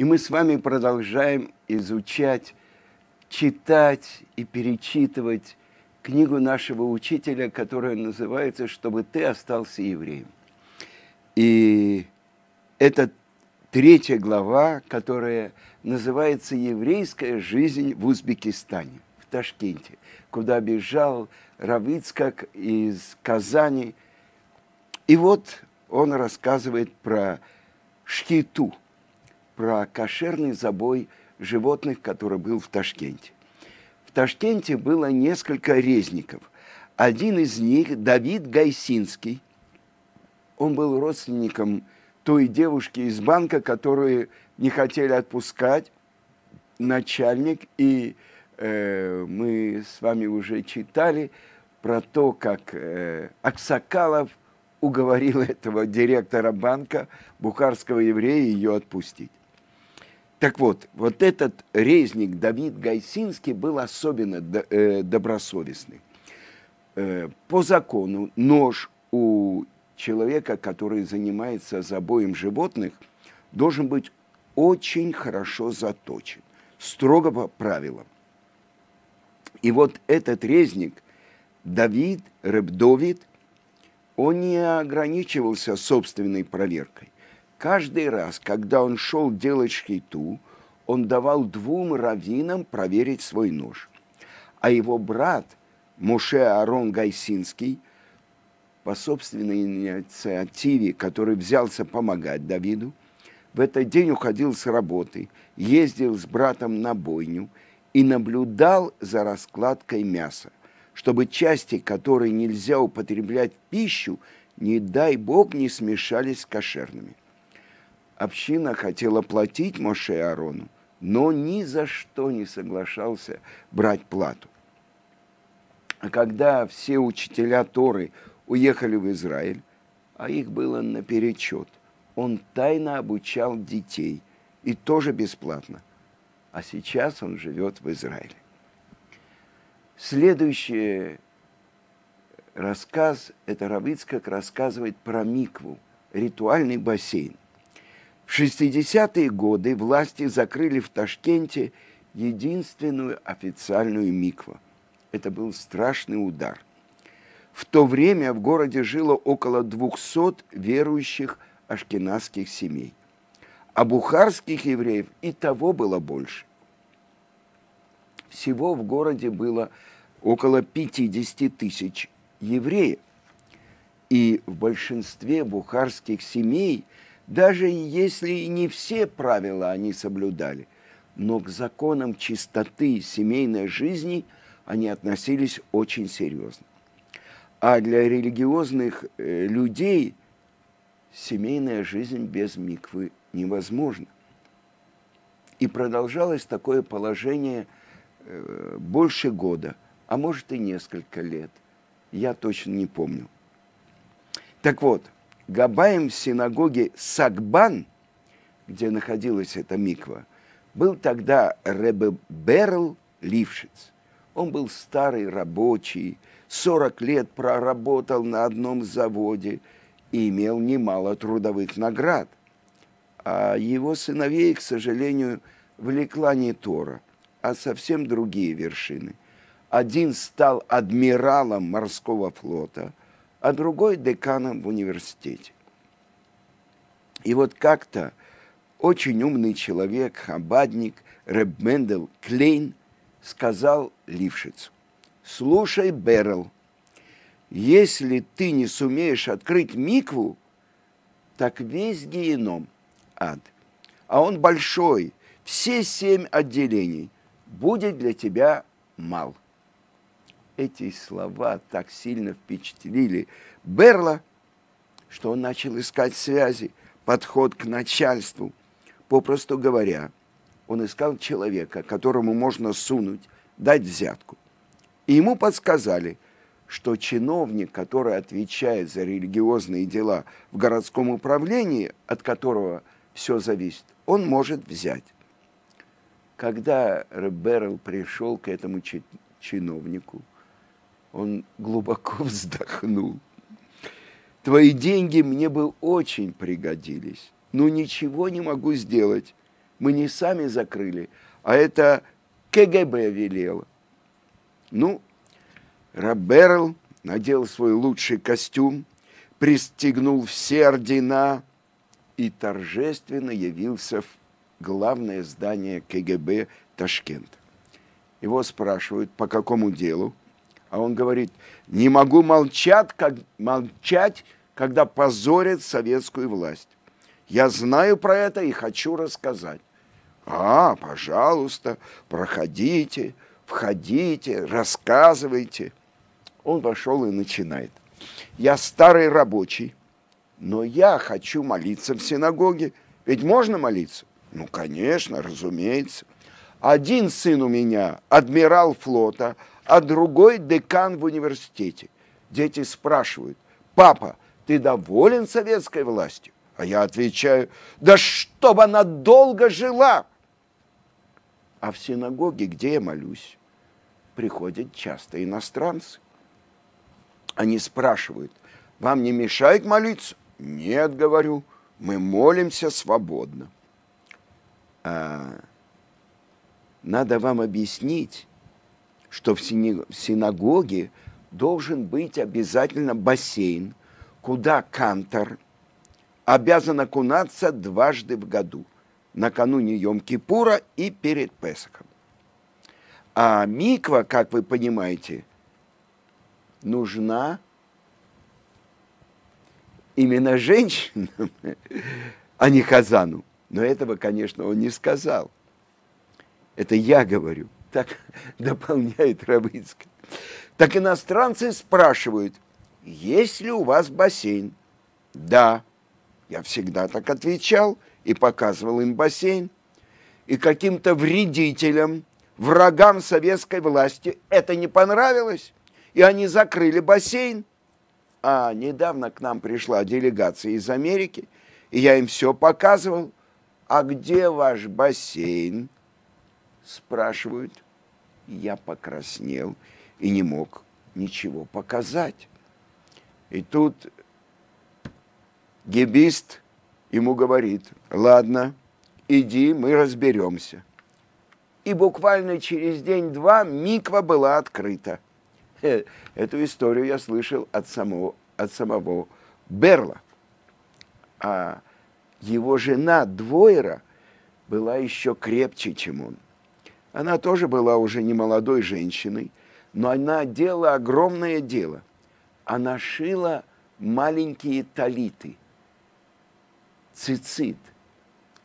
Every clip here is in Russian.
И мы с вами продолжаем изучать, читать и перечитывать книгу нашего учителя, которая называется «Чтобы ты остался евреем». И это третья глава, которая называется «Еврейская жизнь в Узбекистане», в Ташкенте, куда бежал Равицкак из Казани. И вот он рассказывает про шкиту, про кошерный забой животных, который был в Ташкенте. В Ташкенте было несколько резников. Один из них, Давид Гайсинский, он был родственником той девушки из банка, которую не хотели отпускать, начальник, и э, мы с вами уже читали про то, как э, Аксакалов уговорил этого директора банка, бухарского еврея, ее отпустить. Так вот, вот этот резник Давид Гайсинский был особенно э, добросовестный. Э, по закону нож у человека, который занимается забоем животных, должен быть очень хорошо заточен, строго по правилам. И вот этот резник, Давид, Ребдовид, он не ограничивался собственной проверкой. Каждый раз, когда он шел делать шхиту, он давал двум раввинам проверить свой нож. А его брат, Муше Арон Гайсинский, по собственной инициативе, который взялся помогать Давиду, в этот день уходил с работы, ездил с братом на бойню и наблюдал за раскладкой мяса, чтобы части, которые нельзя употреблять в пищу, не дай бог, не смешались с кошерными. Община хотела платить Моше и Аарону, но ни за что не соглашался брать плату. А когда все учителя Торы уехали в Израиль, а их было наперечет, он тайно обучал детей, и тоже бесплатно. А сейчас он живет в Израиле. Следующий рассказ, это Равицкак рассказывает про микву, ритуальный бассейн. В 60-е годы власти закрыли в Ташкенте единственную официальную микву. Это был страшный удар. В то время в городе жило около 200 верующих ашкенадских семей. А бухарских евреев и того было больше. Всего в городе было около 50 тысяч евреев. И в большинстве бухарских семей, даже если и не все правила они соблюдали, но к законам чистоты семейной жизни они относились очень серьезно. А для религиозных э, людей семейная жизнь без миквы невозможна. И продолжалось такое положение э, больше года, а может и несколько лет. Я точно не помню. Так вот, Габаем в синагоге Сагбан, где находилась эта миква, был тогда Ребе Берл Лившиц. Он был старый рабочий, 40 лет проработал на одном заводе и имел немало трудовых наград. А его сыновей, к сожалению, влекла не Тора, а совсем другие вершины. Один стал адмиралом морского флота, а другой деканом в университете. И вот как-то очень умный человек, хабадник Реб Мендел Клейн сказал Лившицу, слушай, Берл, если ты не сумеешь открыть микву, так весь геном ад, а он большой, все семь отделений, будет для тебя мал. Эти слова так сильно впечатлили Берла, что он начал искать связи, подход к начальству. Попросту говоря, он искал человека, которому можно сунуть, дать взятку. И ему подсказали, что чиновник, который отвечает за религиозные дела в городском управлении, от которого все зависит, он может взять. Когда Реберл пришел к этому чиновнику, он глубоко вздохнул. Твои деньги мне бы очень пригодились, но ничего не могу сделать. Мы не сами закрыли, а это КГБ велело. Ну, Раберл надел свой лучший костюм, пристегнул все ордена и торжественно явился в главное здание КГБ Ташкента. Его спрашивают, по какому делу, а он говорит, не могу молчать, как, молчать, когда позорят советскую власть. Я знаю про это и хочу рассказать. А, пожалуйста, проходите, входите, рассказывайте. Он вошел и начинает. Я старый рабочий, но я хочу молиться в синагоге. Ведь можно молиться? Ну, конечно, разумеется. Один сын у меня адмирал флота, а другой декан в университете. Дети спрашивают, папа, ты доволен советской властью? А я отвечаю, да чтобы она долго жила. А в синагоге, где я молюсь, приходят часто иностранцы. Они спрашивают, вам не мешает молиться? Нет, говорю, мы молимся свободно. А, надо вам объяснить, что в синагоге должен быть обязательно бассейн, куда кантор обязан окунаться дважды в году, накануне Йом-Кипура и перед Песохом. А миква, как вы понимаете, нужна именно женщинам, а не Хазану. Но этого, конечно, он не сказал. Это я говорю. Так дополняет Равицкий. Так иностранцы спрашивают, есть ли у вас бассейн? Да. Я всегда так отвечал и показывал им бассейн. И каким-то вредителям, врагам советской власти это не понравилось, и они закрыли бассейн. А недавно к нам пришла делегация из Америки, и я им все показывал – а где ваш бассейн? Спрашивают. Я покраснел и не мог ничего показать. И тут гибист ему говорит, ладно, иди, мы разберемся. И буквально через день-два миква была открыта. Эту историю я слышал от самого, от самого Берла. А его жена Двойра была еще крепче, чем он. Она тоже была уже не молодой женщиной, но она делала огромное дело. Она шила маленькие талиты, цицит,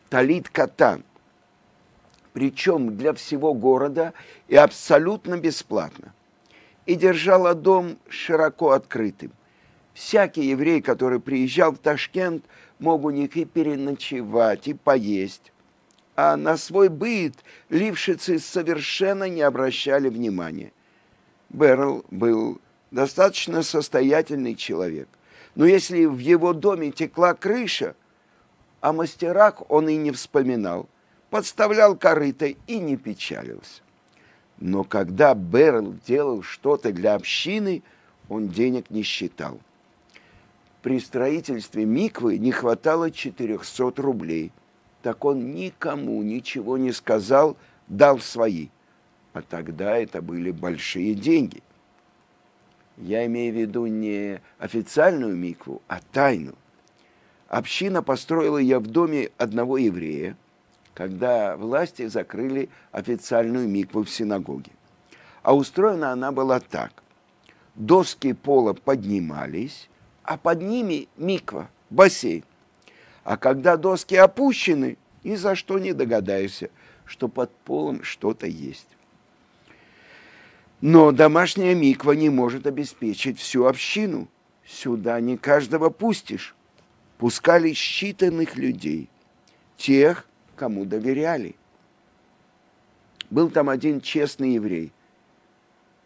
талит катан, причем для всего города и абсолютно бесплатно. И держала дом широко открытым. Всякий еврей, который приезжал в Ташкент – мог у них и переночевать, и поесть. А на свой быт лившицы совершенно не обращали внимания. Берл был достаточно состоятельный человек. Но если в его доме текла крыша, о мастерах он и не вспоминал, подставлял корыто и не печалился. Но когда Берл делал что-то для общины, он денег не считал при строительстве миквы не хватало 400 рублей. Так он никому ничего не сказал, дал свои. А тогда это были большие деньги. Я имею в виду не официальную микву, а тайну. Община построила ее в доме одного еврея, когда власти закрыли официальную микву в синагоге. А устроена она была так. Доски пола поднимались, а под ними миква, бассейн. А когда доски опущены, ни за что не догадаешься, что под полом что-то есть. Но домашняя миква не может обеспечить всю общину. Сюда не каждого пустишь. Пускали считанных людей, тех, кому доверяли. Был там один честный еврей,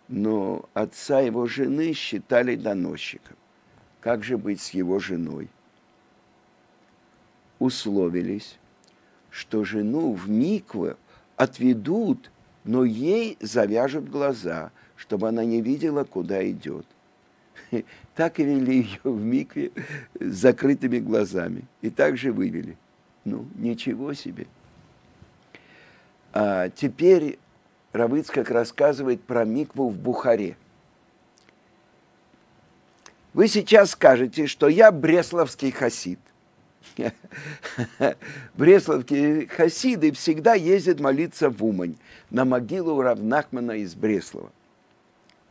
но отца его жены считали доносчиком. Как же быть с его женой? Условились, что жену в микве отведут, но ей завяжут глаза, чтобы она не видела, куда идет. Так и вели ее в микве с закрытыми глазами. И так же вывели. Ну, ничего себе. А теперь Равыцкак рассказывает про микву в Бухаре. Вы сейчас скажете, что я бресловский хасид. Бресловские хасиды всегда ездят молиться в Умань, на могилу Равнахмана из Бреслова.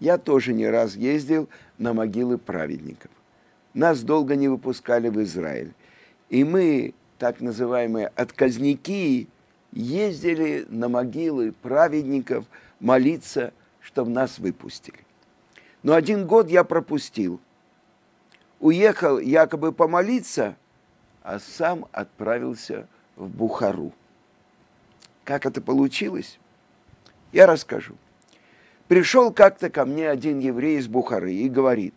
Я тоже не раз ездил на могилы праведников. Нас долго не выпускали в Израиль. И мы, так называемые отказники, ездили на могилы праведников молиться, чтобы нас выпустили. Но один год я пропустил. Уехал якобы помолиться, а сам отправился в Бухару. Как это получилось? Я расскажу. Пришел как-то ко мне один еврей из Бухары и говорит,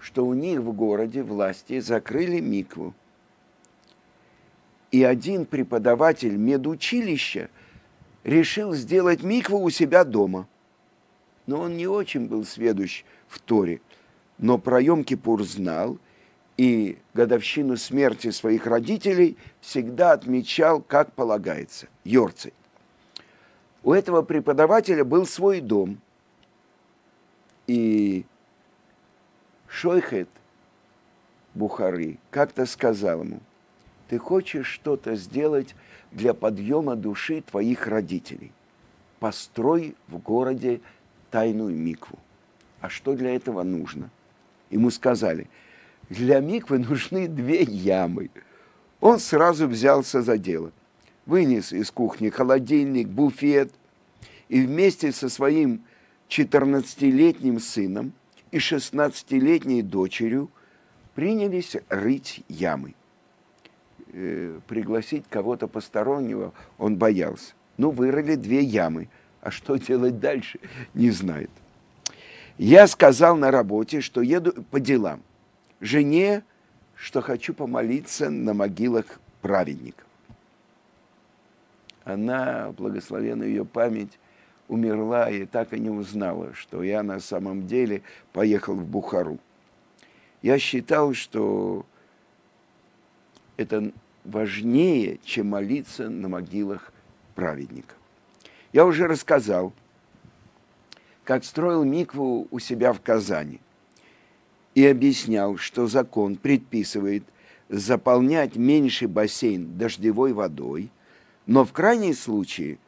что у них в городе власти закрыли микву. И один преподаватель медучилища решил сделать микву у себя дома. Но он не очень был сведущ в Торе, но про Йом-Кипур знал и годовщину смерти своих родителей всегда отмечал, как полагается, Йорцей. У этого преподавателя был свой дом. И Шойхет Бухары как-то сказал ему, ты хочешь что-то сделать для подъема души твоих родителей. Построй в городе тайную микву. А что для этого нужно? Ему сказали, для миквы нужны две ямы. Он сразу взялся за дело – вынес из кухни холодильник, буфет и вместе со своим 14-летним сыном и 16-летней дочерью принялись рыть ямы. Э, пригласить кого-то постороннего он боялся. Ну, вырыли две ямы, а что делать дальше, не знает. Я сказал на работе, что еду по делам. Жене, что хочу помолиться на могилах праведников она, благословена ее память, умерла и так и не узнала, что я на самом деле поехал в Бухару. Я считал, что это важнее, чем молиться на могилах праведников. Я уже рассказал, как строил микву у себя в Казани и объяснял, что закон предписывает заполнять меньший бассейн дождевой водой – но в крайнем случае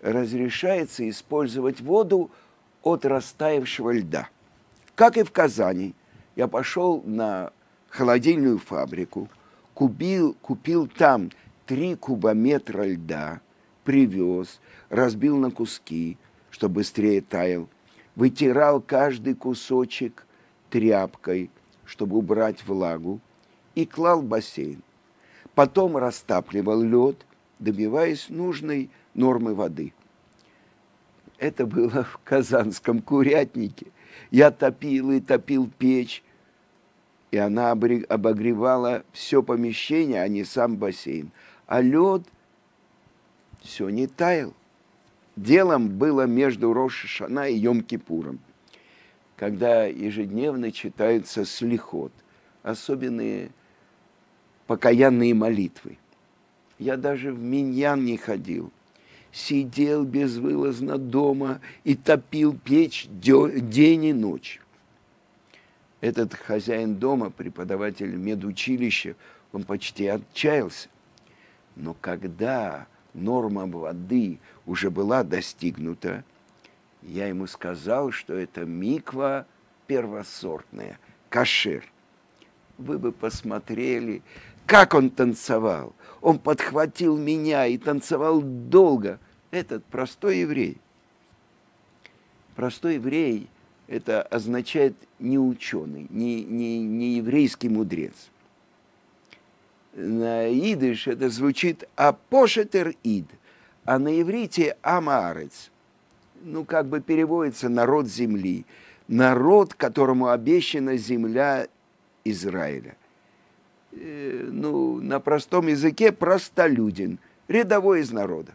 разрешается использовать воду от растаявшего льда. Как и в Казани, я пошел на холодильную фабрику, купил, купил там три кубометра льда, привез, разбил на куски, чтобы быстрее таял, вытирал каждый кусочек тряпкой, чтобы убрать влагу, и клал в бассейн. Потом растапливал лед – добиваясь нужной нормы воды. Это было в Казанском курятнике. Я топил и топил печь, и она обогревала все помещение, а не сам бассейн. А лед все не таял. Делом было между Рошашана и Йом-Кипуром, когда ежедневно читаются слихот, особенные покаянные молитвы. Я даже в Миньян не ходил. Сидел безвылазно дома и топил печь день и ночь. Этот хозяин дома, преподаватель медучилища, он почти отчаялся. Но когда норма воды уже была достигнута, я ему сказал, что это миква первосортная, кашер. Вы бы посмотрели, как он танцевал. Он подхватил меня и танцевал долго. Этот простой еврей. Простой еврей – это означает не ученый, не, не, не еврейский мудрец. На идыш это звучит «апошетер ид», а на иврите «амаарец». Ну, как бы переводится «народ земли», народ, которому обещана земля Израиля. Э, ну, на простом языке простолюдин, рядовой из народа.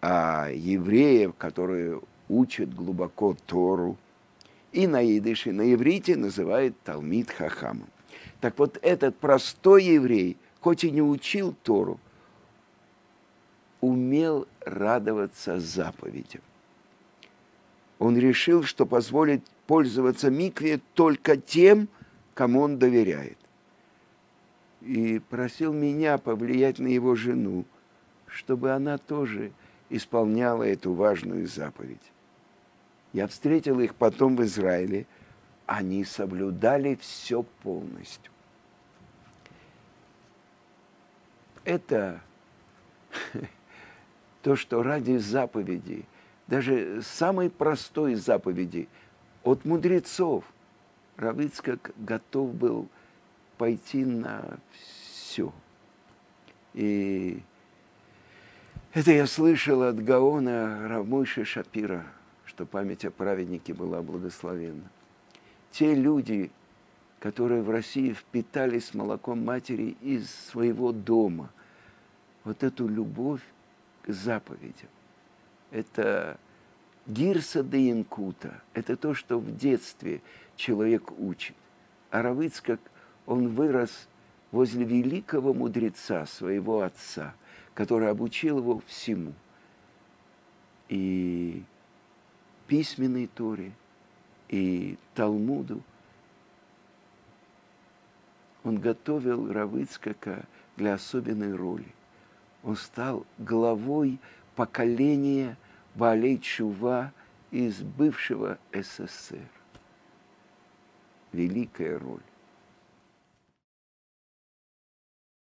А евреев, которые учат глубоко Тору, и на идыше, на иврите называют Талмит Хахамом. Так вот этот простой еврей, хоть и не учил Тору, умел радоваться заповедям. Он решил, что позволит пользоваться микве только тем, кому он доверяет. И просил меня повлиять на его жену, чтобы она тоже исполняла эту важную заповедь. Я встретил их потом в Израиле. Они соблюдали все полностью. Это то, что ради заповеди, даже самой простой заповеди от мудрецов, Равицкак готов был пойти на все. И это я слышал от Гаона Рамойши Шапира, что память о праведнике была благословенна. Те люди, которые в России впитались молоком матери из своего дома, вот эту любовь к заповедям, это гирса де инкута, это то, что в детстве человек учит. А Равыцкак, он вырос возле великого мудреца, своего отца – который обучил его всему. И письменной Торе, и Талмуду. Он готовил Равыцкака для особенной роли. Он стал главой поколения Балей Чува из бывшего СССР. Великая роль.